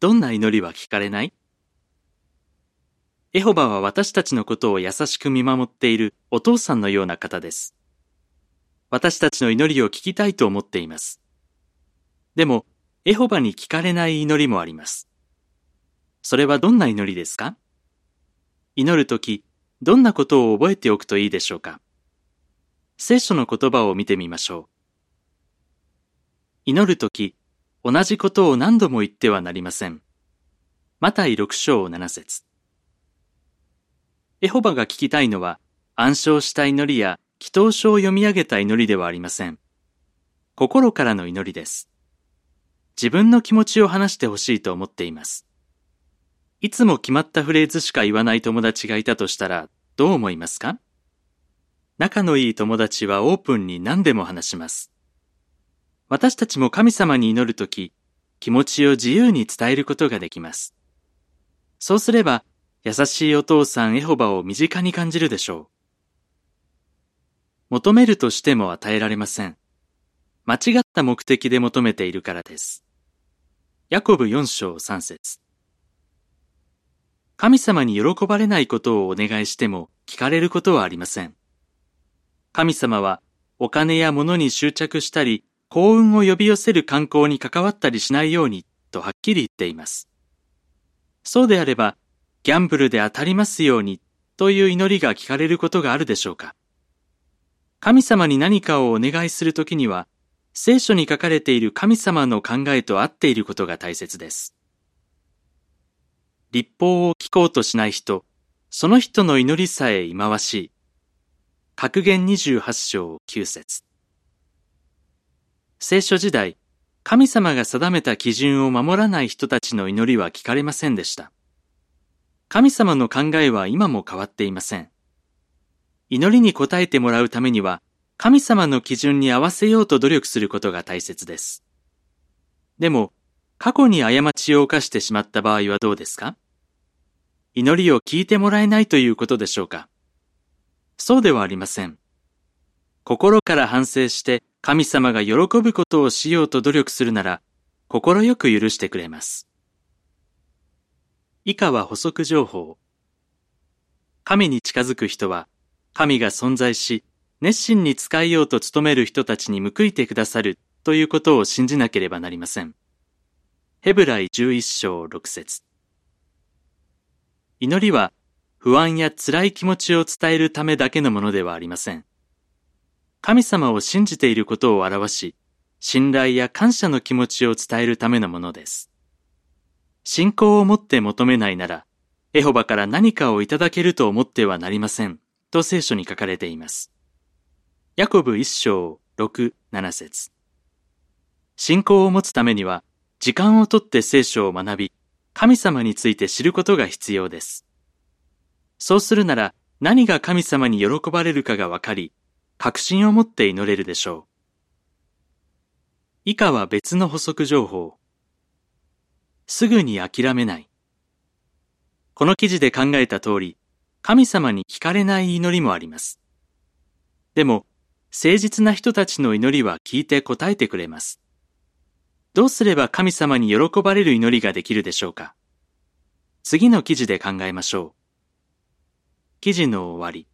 どんな祈りは聞かれない？エホバは私たちのことを優しく見守っているお父さんのような方です。私たちの祈りを聞きたいと思っています。でも、エホバに聞かれない祈りもあります。それはどんな祈りですか？祈るとき、どんなことを覚えておくといいでしょうか？聖書の言葉を見てみましょう。祈るとき、同じことを何度も言ってはなりません。マタイ6章7節エホバが聞きたいのは、暗唱した祈りや祈祷書を読み上げた祈りではありません。心からの祈りです。自分の気持ちを話してほしいと思っています。いつも決まったフレーズしか言わない友達がいたとしたら、どう思いますか？仲のいい友達はオープンに何でも話します。私たちも神様に祈るとき、気持ちを自由に伝えることができます。そうすれば、優しいお父さんエホバを身近に感じるでしょう。求めるとしても与えられません。間違った目的で求めているからです。ヤコブ4章3節神様に喜ばれないことをお願いしても聞かれることはありません。神様はお金や物に執着したり幸運を呼び寄せる観光に関わったりしないようにとはっきり言っています。そうであればギャンブルで当たりますようにという祈りが聞かれることがあるでしょうか神様に何かをお願いするときには、聖書に書かれている神様の考えと合っていることが大切です。立法を聞こうとしない人、その人の祈りさえ忌まわしい。格言28章9節聖書時代、神様が定めた基準を守らない人たちの祈りは聞かれませんでした。神様の考えは今も変わっていません。祈りに応えてもらうためには、神様の基準に合わせようと努力することが大切です。でも、過去に過ちを犯してしまった場合はどうですか？祈りを聞いてもらえないということでしょうか？そうではありません。心から反省して神様が喜ぶことをしようと努力するなら、心よく許してくれます。以下は補足情報。神に近づく人は、神が存在し、熱心に使いようと努める人たちに報いてくださるということを信じなければなりません。ヘブライ11章6節祈りは不安や辛い気持ちを伝えるためだけのものではありません。神様を信じていることを表し、信頼や感謝の気持ちを伝えるためのものです。信仰を持って求めないなら、エホバから何かをいただけると思ってはなりません、と聖書に書かれています。ヤコブ一章六七節信仰を持つためには、時間をとって聖書を学び、神様について知ることが必要です。そうするなら、何が神様に喜ばれるかがわかり、確信を持って祈れるでしょう。以下は別の補足情報。すぐに諦めない。この記事で考えた通り、神様に聞かれない祈りもあります。でも、誠実な人たちの祈りは聞いて答えてくれます。どうすれば神様に喜ばれる祈りができるでしょうか次の記事で考えましょう。記事の終わり。